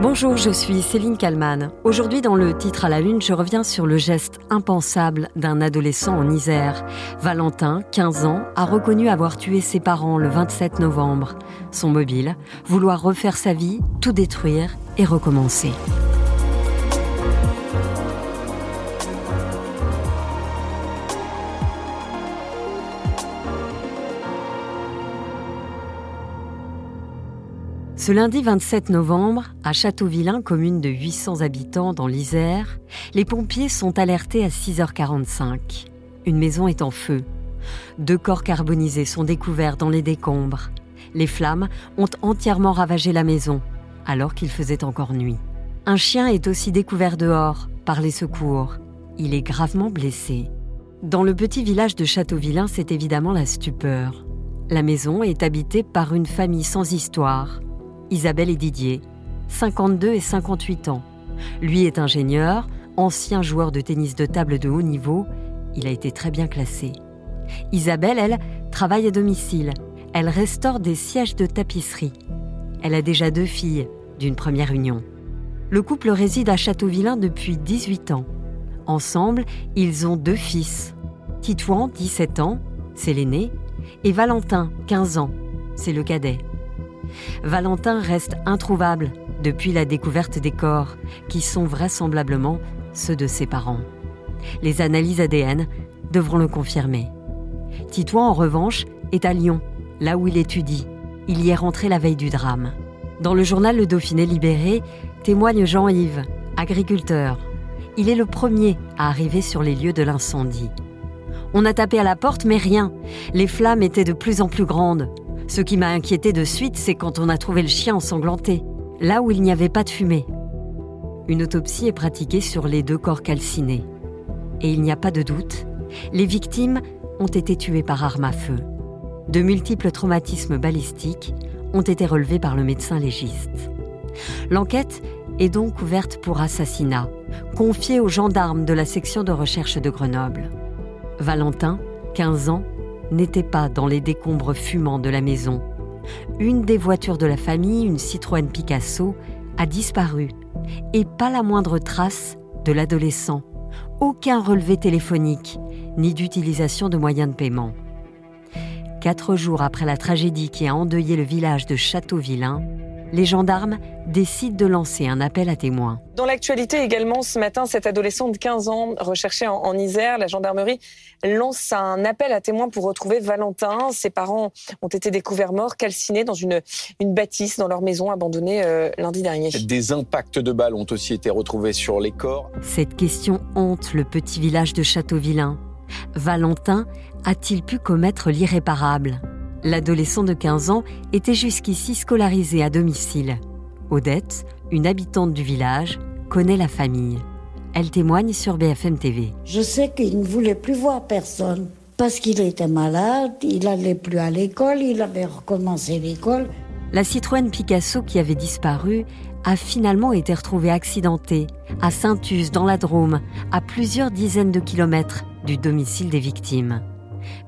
Bonjour, je suis Céline Kalman. Aujourd'hui, dans le titre à la une, je reviens sur le geste impensable d'un adolescent en Isère. Valentin, 15 ans, a reconnu avoir tué ses parents le 27 novembre. Son mobile, vouloir refaire sa vie, tout détruire et recommencer. Ce lundi 27 novembre, à Châteauvillain, commune de 800 habitants dans l'Isère, les pompiers sont alertés à 6h45. Une maison est en feu. Deux corps carbonisés sont découverts dans les décombres. Les flammes ont entièrement ravagé la maison, alors qu'il faisait encore nuit. Un chien est aussi découvert dehors par les secours. Il est gravement blessé. Dans le petit village de Châteauvillain, c'est évidemment la stupeur. La maison est habitée par une famille sans histoire, Isabelle et Didier, 52 et 58 ans. Lui est ingénieur, ancien joueur de tennis de table de haut niveau. Il a été très bien classé. Isabelle, elle, travaille à domicile. Elle restaure des sièges de tapisserie. Elle a déjà deux filles d'une première union. Le couple réside à Châteauvillain depuis 18 ans. Ensemble, ils ont deux fils. Titouan, 17 ans, c'est l'aîné, et Valentin, 15 ans, c'est le cadet. Valentin reste introuvable depuis la découverte des corps, qui sont vraisemblablement ceux de ses parents. Les analyses ADN devront le confirmer. Titouan, en revanche, est à Lyon, là où il étudie. Il y est rentré la veille du drame. Dans le journal Le Dauphiné Libéré, témoigne Jean-Yves, agriculteur. Il est le premier à arriver sur les lieux de l'incendie. On a tapé à la porte, mais rien. Les flammes étaient de plus en plus grandes. Ce qui m'a inquiété de suite, c'est quand on a trouvé le chien ensanglanté, là où il n'y avait pas de fumée. Une autopsie est pratiquée sur les deux corps calcinés. Et il n'y a pas de doute, les victimes ont été tuées par arme à feu. De multiples traumatismes balistiques ont été relevés par le médecin légiste. L'enquête est donc ouverte pour assassinat, confiée aux gendarmes de la section de recherche de Grenoble. Valentin, 15 ans, n'était pas dans les décombres fumants de la maison. Une des voitures de la famille, une Citroën Picasso, a disparu. Et pas la moindre trace de l'adolescent. Aucun relevé téléphonique, ni d'utilisation de moyens de paiement. Quatre jours après la tragédie qui a endeuillé le village de Châteauvillain, les gendarmes décident de lancer un appel à témoins. Dans l'actualité également, ce matin, cette adolescente de 15 ans recherchée en, Isère, la gendarmerie lance un appel à témoins pour retrouver Valentin. Ses parents ont été découverts morts, calcinés dans une, une bâtisse dans leur maison abandonnée euh, lundi dernier. Des impacts de balles ont aussi été retrouvés sur les corps. Cette question hante le petit village de Châteauvillain. Valentin a-t-il pu commettre l'irréparable? L'adolescent de 15 ans était jusqu'ici scolarisé à domicile. Odette, une habitante du village, connaît la famille. Elle témoigne sur BFM TV. Je sais qu'il ne voulait plus voir personne parce qu'il était malade, il n'allait plus à l'école, il avait recommencé l'école. La Citroën Picasso qui avait disparu a finalement été retrouvée accidentée à Saint-Us dans la Drôme, à plusieurs dizaines de kilomètres du domicile des victimes.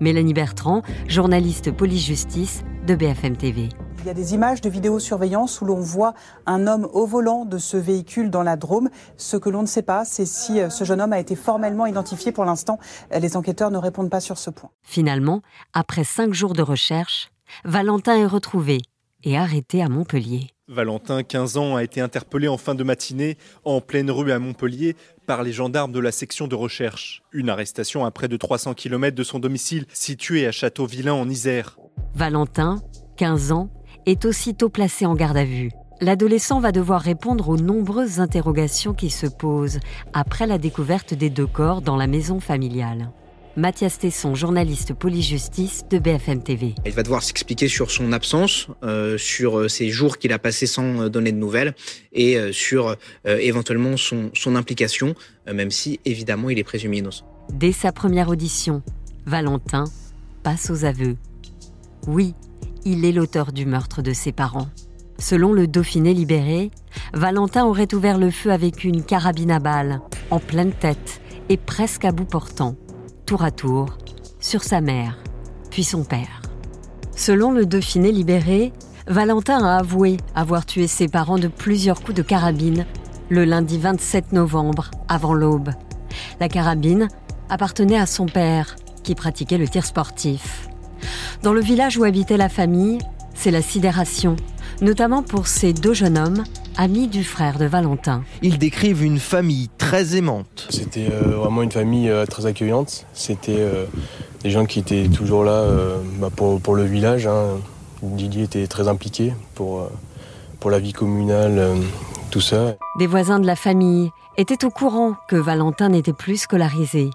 Mélanie Bertrand, journaliste police-justice de BFM TV. Il y a des images de vidéosurveillance où l'on voit un homme au volant de ce véhicule dans la Drôme. Ce que l'on ne sait pas, c'est si euh, ce jeune homme a été formellement identifié. Pour l'instant, les enquêteurs ne répondent pas sur ce point. Finalement, après cinq jours de recherche, Valentin est retrouvé et arrêté à Montpellier. Valentin, 15 ans, a été interpellé en fin de matinée en pleine rue à Montpellier par les gendarmes de la section de recherche. Une arrestation à près de 300 km de son domicile situé à Châteauvillain en Isère. Valentin, 15 ans, est aussitôt placé en garde à vue. L'adolescent va devoir répondre aux nombreuses interrogations qui se posent après la découverte des deux corps dans la maison familiale. Mathias Tesson, journaliste police-justice de BFM TV. Il va devoir s'expliquer sur son absence, euh, sur euh, ces jours qu'il a passés sans euh, donner de nouvelles et sur éventuellement son, son implication, même si évidemment il est présumé innocent. Dès sa première audition, Valentin passe aux aveux. Oui, il est l'auteur du meurtre de ses parents. Selon le Dauphiné libéré, Valentin aurait ouvert le feu avec une carabine à balles, en pleine tête et presque à bout portant tour à tour sur sa mère, puis son père. Selon le Dauphiné libéré, Valentin a avoué avoir tué ses parents de plusieurs coups de carabine le lundi 27 novembre, avant l'aube. La carabine appartenait à son père, qui pratiquait le tir sportif. Dans le village où habitait la famille, c'est la sidération, notamment pour ces deux jeunes hommes, amis du frère de Valentin. Ils décrivent une famille très aimante. C'était euh, vraiment une famille euh, très accueillante. C'était euh, des gens qui étaient toujours là bah, pour, le village. Hein. Didier était très impliqué pour, pour la vie communale, tout ça. Des voisins de la famille étaient au courant que Valentin n'était plus scolarisé.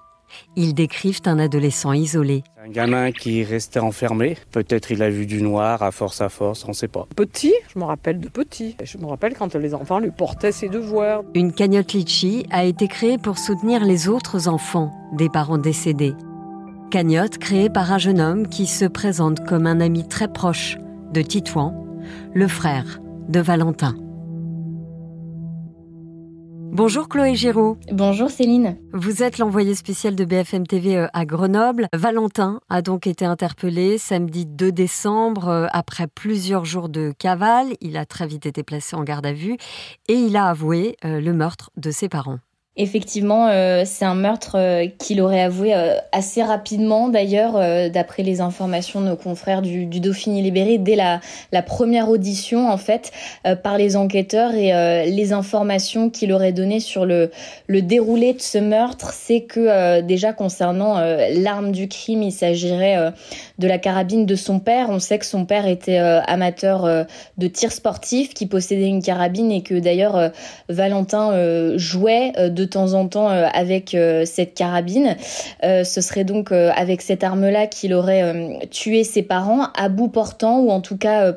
Ils décrivent un adolescent isolé. Un gamin qui restait enfermé. Peut-être il a vu du noir à force à force, on ne sait pas. Petit, je me rappelle de petit. Je me rappelle quand les enfants lui portaient ses devoirs. Une cagnotte Litchi a été créée pour soutenir les autres enfants des parents décédés. Cagnotte créée par un jeune homme qui se présente comme un ami très proche de Titouan, le frère de Valentin. Bonjour Chloé Giraud. Bonjour Céline. Vous êtes l'envoyé spécial de BFM TV euh, à Grenoble. Valentin a donc été interpellé samedi 2 décembre euh, après plusieurs jours de cavale. Il a très vite été placé en garde à vue et il a avoué euh, le meurtre de ses parents. Effectivement, euh, c'est un meurtre euh, qu'il aurait avoué euh, assez rapidement, d'ailleurs, d'après les informations de nos confrères du, du Dauphiné libéré, dès la, la, première audition, en fait, par les enquêteurs. Et les informations qu'il aurait données sur le, le déroulé de ce meurtre, c'est que déjà concernant l'arme du crime, il s'agirait de la carabine de son père. On sait que son père était amateur de tir sportif, qui possédait une carabine et que d'ailleurs Valentin jouait de temps en temps euh, avec euh, cette carabine. Euh, ce serait donc avec cette arme-là qu'il aurait tué ses parents à bout portant ou en tout cas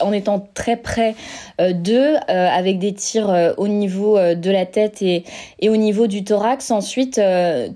en étant très près d'eux avec des tirs au niveau de la tête et, et au niveau du thorax. Ensuite,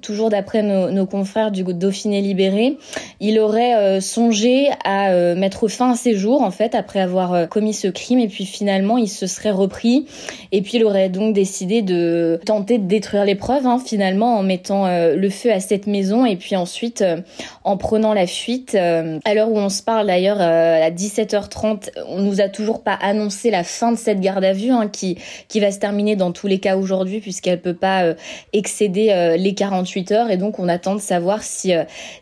toujours d'après nos, nos, confrères du Dauphiné libéré, il aurait songé à mettre fin à ses jours en fait après avoir commis ce crime et puis finalement il se serait repris et puis il aurait donc décidé de tenter de détruire les preuves hein, finalement en mettant euh, le feu à cette maison et puis ensuite euh, en prenant la fuite. Euh, à l'heure où on se parle d'ailleurs à 17h30, on nous a toujours pas annoncé la fin de cette garde à vue hein, qui qui va se terminer dans tous les cas aujourd'hui puisqu'elle peut pas excéder les 48 heures et donc on attend de savoir si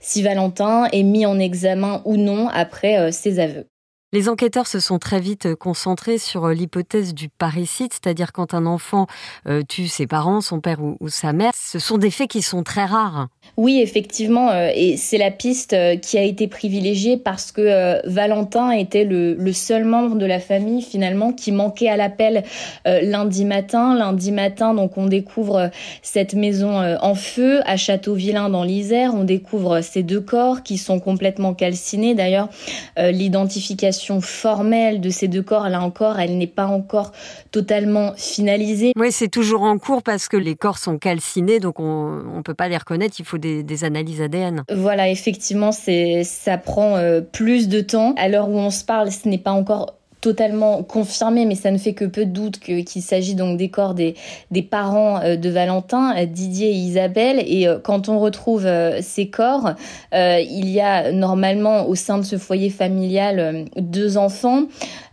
si Valentin est mis en examen ou non après ses aveux. Les enquêteurs se sont très vite euh, concentrés sur euh, l'hypothèse du parricide, c'est-à-dire quand un enfant euh, tue ses parents, son père ou, sa mère. Ce sont des faits qui sont très rares. Oui, effectivement, et c'est la piste qui a été privilégiée parce que Valentin était le, seul membre de la famille finalement qui manquait à l'appel lundi matin. Lundi matin, donc on découvre cette maison en feu à Châteauvillain dans l'Isère. On découvre ces deux corps qui sont complètement calcinés. D'ailleurs, l'identification formelle de ces deux corps, là encore, elle n'est pas encore totalement finalisée. Oui, c'est toujours en cours parce que les corps sont calcinés, donc on ne peut pas les reconnaître, il faut des, analyses ADN. Voilà, effectivement, ça prend euh, plus de temps. À l'heure où on se parle, ce n'est pas encore totalement confirmé, mais ça ne fait que peu de doute qu'il s'agit donc des corps des, parents euh, de Valentin, euh, Didier et Isabelle. Et euh, quand on retrouve ces corps, il y a normalement au sein de ce foyer familial deux enfants.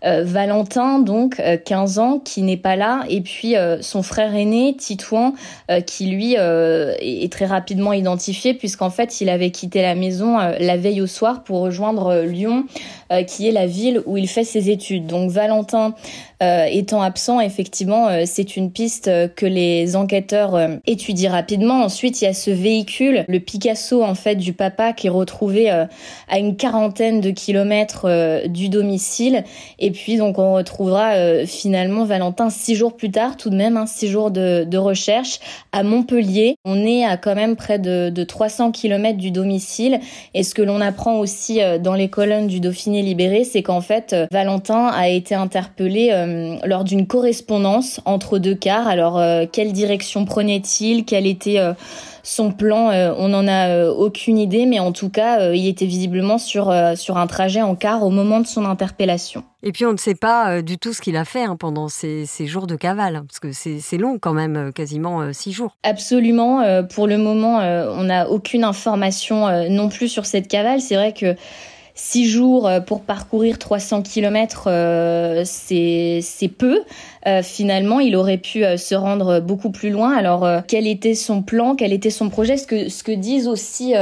Valentin, donc 15 ans, qui n'est pas là, et puis son frère aîné, Titouan, qui lui est très rapidement identifié, puisqu'en fait il avait quitté la maison la veille au soir pour rejoindre Lyon, qui est la ville où il fait ses études. Donc Valentin euh, étant absent, effectivement, euh, c'est une piste que les enquêteurs euh, étudient rapidement. Ensuite, il y a ce véhicule, le Picasso en fait du papa, qui est retrouvé à une quarantaine de kilomètres du domicile. Et puis donc on retrouvera finalement Valentin six jours plus tard, tout de même, hein, six jours de, de, recherche à Montpellier. On est à quand même près de, de 300 kilomètres du domicile. Et ce que l'on apprend aussi dans les colonnes du Dauphiné libéré, c'est qu'en fait Valentin a été interpellé euh, lors d'une correspondance entre deux cars. Alors, euh, quelle direction prenait-il? Quel était euh, son plan? On n'en a aucune idée, mais en tout cas, il était visiblement sur, sur un trajet en car au moment de son interpellation. Et puis on ne sait pas du tout ce qu'il a fait hein, pendant ces, ces, jours de cavale, parce que c'est long quand même, quasiment six jours. Absolument. pour le moment, on n'a aucune information non plus sur cette cavale. C'est vrai que six jours pour parcourir 300 km, c'est peu. Euh, finalement, il aurait pu euh, se rendre beaucoup plus loin. Alors, euh, quel était son plan? Quel était son projet? Ce que, ce que disent aussi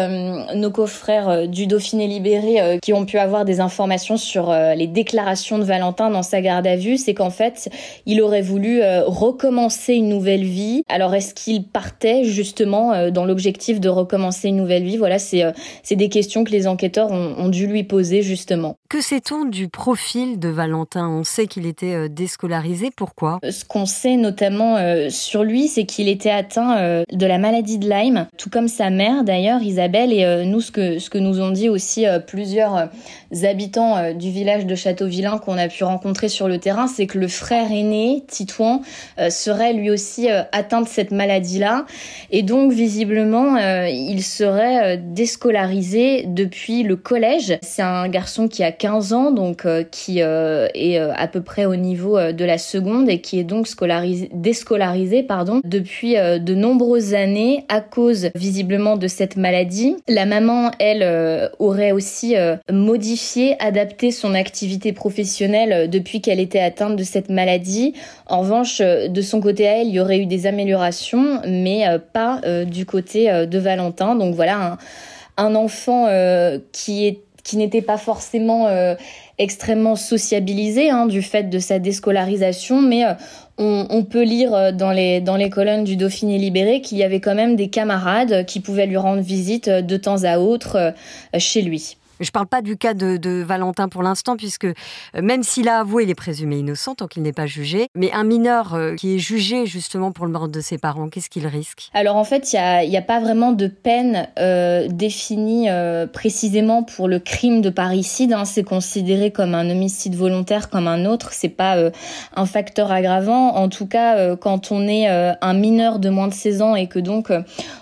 nos confrères du Dauphiné libéré qui ont pu avoir des informations sur les déclarations de Valentin dans sa garde à vue, c'est qu'en fait, il aurait voulu recommencer une nouvelle vie. Alors, est-ce qu'il partait justement dans l'objectif de recommencer une nouvelle vie? Voilà, c'est c'est des questions que les enquêteurs ont, ont dû lui poser justement. Que sait-on du profil de Valentin? On sait qu'il était déscolarisé. Pour ce qu'on sait notamment euh, sur lui, c'est qu'il était atteint euh, de la maladie de Lyme, tout comme sa mère d'ailleurs, Isabelle. Et euh, nous, ce que, ce que nous ont dit aussi plusieurs habitants du village de Châteauvillain qu'on a pu rencontrer sur le terrain, c'est que le frère aîné, Titouan, serait lui aussi atteint de cette maladie-là. Et donc, visiblement, il serait déscolarisé depuis le collège. C'est un garçon qui a 15 ans, donc qui est à peu près au niveau de la seconde et qui est donc scolarisé, déscolarisé pardon, depuis euh, de nombreuses années à cause visiblement de cette maladie. La maman, elle, euh, aurait aussi euh, modifié, adapté son activité professionnelle depuis qu'elle était atteinte de cette maladie. En revanche, de son côté à elle, il y aurait eu des améliorations, mais pas du côté de Valentin. Donc voilà, un enfant qui est qui n'était pas forcément extrêmement sociabilisé hein, du fait de sa déscolarisation, mais euh, on, on, peut lire euh, dans les, dans les colonnes du Dauphiné libéré qu'il y avait quand même des camarades qui pouvaient lui rendre visite euh, de temps à autre chez lui. Je ne parle pas du cas de, Valentin pour l'instant, puisque euh, même s'il a avoué, il est présumé innocent tant qu'il n'est pas jugé. Mais un mineur euh, qui est jugé justement pour le meurtre de ses parents, qu'est-ce qu'il risque? Alors en fait, il n'y a, pas vraiment de peine euh, définie précisément pour le crime de parricide. Hein. C'est considéré comme un homicide volontaire comme un autre. C'est pas un facteur aggravant. En tout cas, quand on est un mineur de moins de 16 ans et que donc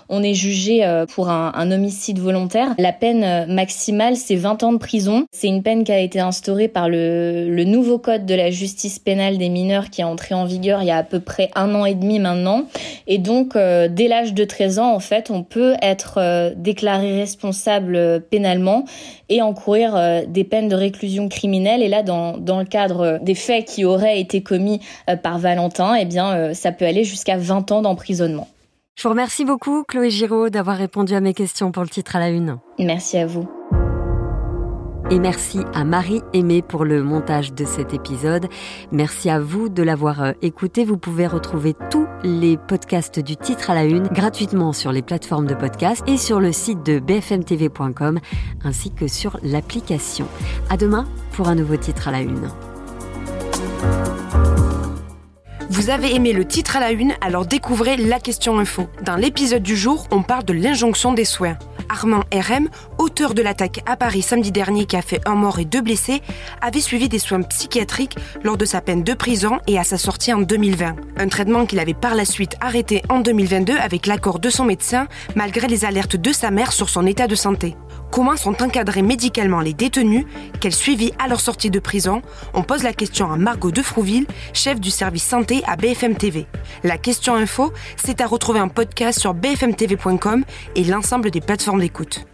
on est jugé pour un, un homicide volontaire, la peine maximale, c'est 20 ans de prison. C'est une peine qui a été instaurée par le, le, nouveau code de la justice pénale des mineurs qui est entré en vigueur il y a à peu près un an et demi maintenant. Et donc, euh, dès l'âge de 13 ans, en fait, on peut être euh, déclaré responsable euh, pénalement et encourir des peines de réclusion criminelle. Et là, dans, dans le cadre des faits qui auraient été commis par Valentin, eh bien, ça peut aller jusqu'à 20 ans d'emprisonnement. Je vous remercie beaucoup, Chloé Giraud, d'avoir répondu à mes questions pour le titre à la une. Merci à vous. Et merci à Marie Aimée pour le montage de cet épisode. Merci à vous de l'avoir euh, écouté. Vous pouvez retrouver tous les podcasts du titre à la une gratuitement sur les plateformes de podcast et sur le site de bfmtv.com ainsi que sur l'application. À demain pour un nouveau titre à la une. Vous avez aimé le titre à la une, alors découvrez la question info. Dans l'épisode du jour, on parle de l'injonction des soins. Armand RM, auteur de l'attaque à Paris samedi dernier qui a fait un mort et deux blessés, avait suivi des soins psychiatriques lors de sa peine de prison et à sa sortie en 2020. Un traitement qu'il avait par la suite arrêté en 2022 avec l'accord de son médecin malgré les alertes de sa mère sur son état de santé. Comment sont encadrés médicalement les détenus Quel suivi à leur sortie de prison On pose la question à Margot Defrouville, chef du service santé à BFM TV. La question info, c'est à retrouver en podcast sur bfmtv.com et l'ensemble des plateformes d'écoute.